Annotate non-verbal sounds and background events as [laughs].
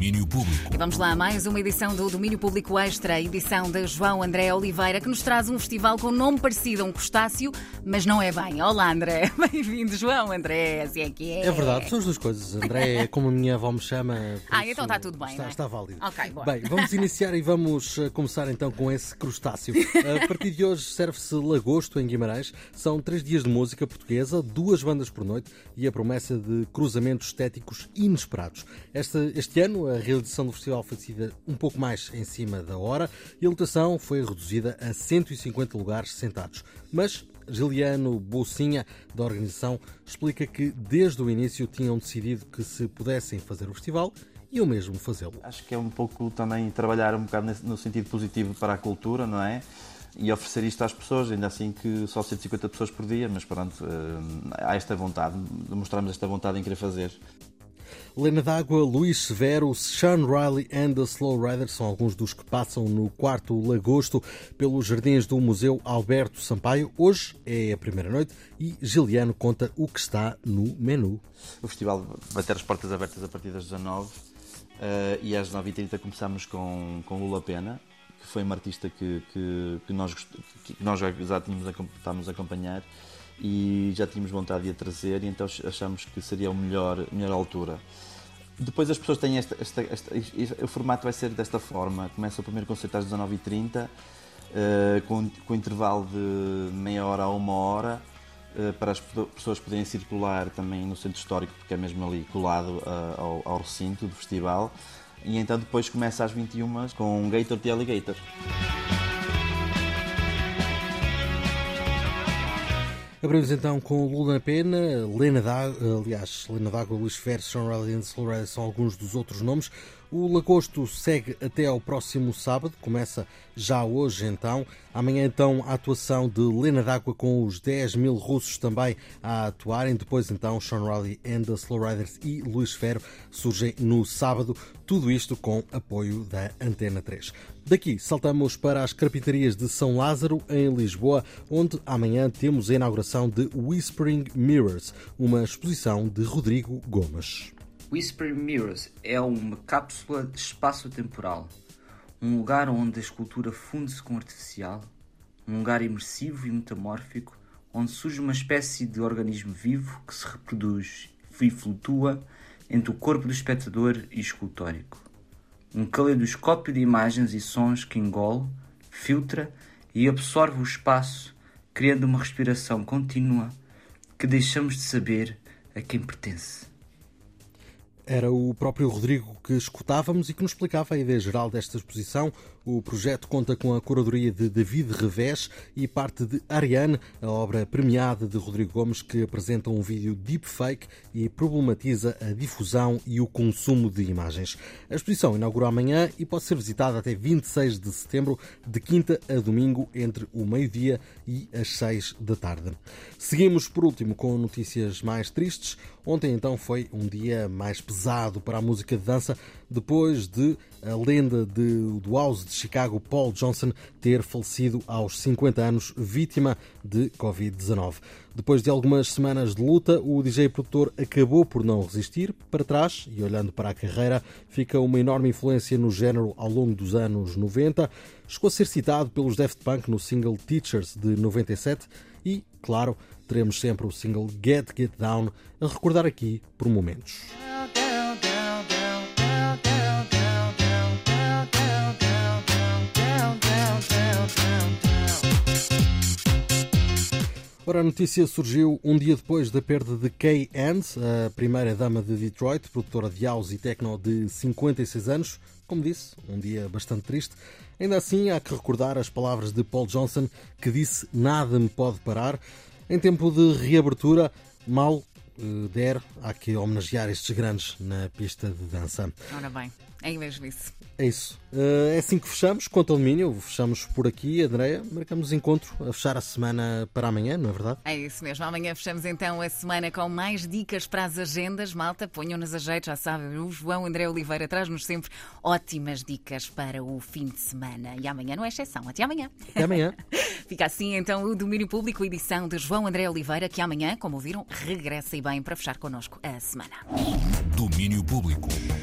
Domínio Público. E vamos lá, mais uma edição do Domínio Público Extra, edição de João André Oliveira, que nos traz um festival com nome parecido a um crustáceo, mas não é bem. Olá, André. [laughs] Bem-vindo, João André, assim é que é. É verdade, são as duas coisas. André é como a minha avó me chama. Ah, então está tudo bem, Está, não é? está válido. Ok. Bem, vamos iniciar e vamos eh, começar então com esse crustáceo. [laughs] A partir de hoje serve-se Lagosto em Guimarães. São três dias de música portuguesa, duas bandas por noite e a promessa de cruzamentos estéticos inesperados. Este, este ano a realização do festival foi decidida um pouco mais em cima da hora e a lotação foi reduzida a 150 lugares sentados. Mas Giliano Bolsinha, da organização, explica que desde o início tinham decidido que se pudessem fazer o festival, iam mesmo fazê-lo. Acho que é um pouco também trabalhar um bocado no sentido positivo para a cultura, não é? E oferecer isto às pessoas, ainda assim que só 150 pessoas por dia, mas pronto, eh, há esta vontade, demonstramos esta vontade em querer fazer. Lena D'Água, Luís Severo, Sean Riley and the Slow Riders são alguns dos que passam no quarto Lagosto pelos jardins do Museu Alberto Sampaio. Hoje é a primeira noite e Giliano conta o que está no menu. O festival vai ter as portas abertas a partir das 19 eh, e às 9h30 começamos com, com Lula Pena, que foi uma artista que, que, que nós, que nós já, já estávamos a acompanhar e já tínhamos vontade de a trazer e então achamos que seria a melhor, melhor altura. Depois as pessoas têm esta, esta, esta- isto- o formato vai ser desta forma. Começa o primeiro concerto às 19h30, eh, com, com intervalo de meia hora a uma hora, eh, para as pe- pessoas poderem circular também no centro histórico, porque é mesmo ali colado ah, ao, ao recinto do festival. E então depois começa às 21 com Gator de Alligator. Abrimos então com Lula na Pena, Lena D'Água, aliás, Lena D'Água, Luís Ferro, Sean Slow Riders são alguns dos outros nomes. O Lagosto segue até ao próximo sábado, começa já hoje então. Amanhã então a atuação de Lena D'Água com os 10 mil russos também a atuarem. Depois então Sean Riley and the Slow Riders e Luís Ferro surgem no sábado. Tudo isto com apoio da Antena 3. Daqui saltamos para as carpintarias de São Lázaro, em Lisboa, onde amanhã temos a inauguração de Whispering Mirrors, uma exposição de Rodrigo Gomes. Whispering Mirrors é uma cápsula espaço-temporal, um lugar onde a escultura funde-se com o artificial, um lugar imersivo e metamórfico, onde surge uma espécie de organismo vivo que se reproduz e flutua entre o corpo do espectador e escultórico. Um caleidoscópio de imagens e sons que engole, filtra e absorve o espaço, criando uma respiração contínua que deixamos de saber a quem pertence. Era o próprio Rodrigo que escutávamos e que nos explicava a ideia geral desta exposição. O projeto conta com a curadoria de David Revés e parte de Ariane, a obra premiada de Rodrigo Gomes, que apresenta um vídeo deepfake e problematiza a difusão e o consumo de imagens. A exposição inaugura amanhã e pode ser visitada até 26 de setembro, de quinta a domingo, entre o meio-dia e as 6 da tarde. Seguimos, por último, com notícias mais tristes. Ontem, então, foi um dia mais pesado para a música de dança, depois de a lenda de, do House de Chicago, Paul Johnson, ter falecido aos 50 anos, vítima de Covid-19. Depois de algumas semanas de luta, o DJ produtor acabou por não resistir para trás e, olhando para a carreira, fica uma enorme influência no género ao longo dos anos 90. Chegou a ser citado pelos Daft Punk no single Teachers de 97 e, claro, teremos sempre o single Get Get Down a recordar aqui por momentos. Ora, a notícia surgiu um dia depois da perda de Kay Hans, a primeira dama de Detroit, produtora de house e techno de 56 anos. Como disse, um dia bastante triste. Ainda assim, há que recordar as palavras de Paul Johnson, que disse: Nada me pode parar. Em tempo de reabertura, mal der, há que homenagear estes grandes na pista de dança. Ora bem, é mesmo isso. É isso. Eh, É assim que fechamos. Conta o domínio. Fechamos por aqui, Andréia. Marcamos encontro a fechar a semana para amanhã, não é verdade? É isso mesmo. Amanhã fechamos então a semana com mais dicas para as agendas. Malta, ponham-nos a jeito, já sabem. O João André Oliveira traz-nos sempre ótimas dicas para o fim de semana. E amanhã não é exceção. Até amanhã. Até amanhã. [laughs] Fica assim então o Domínio Público, edição de João André Oliveira, que amanhã, como ouviram, regressa e bem para fechar connosco a semana. Domínio Público.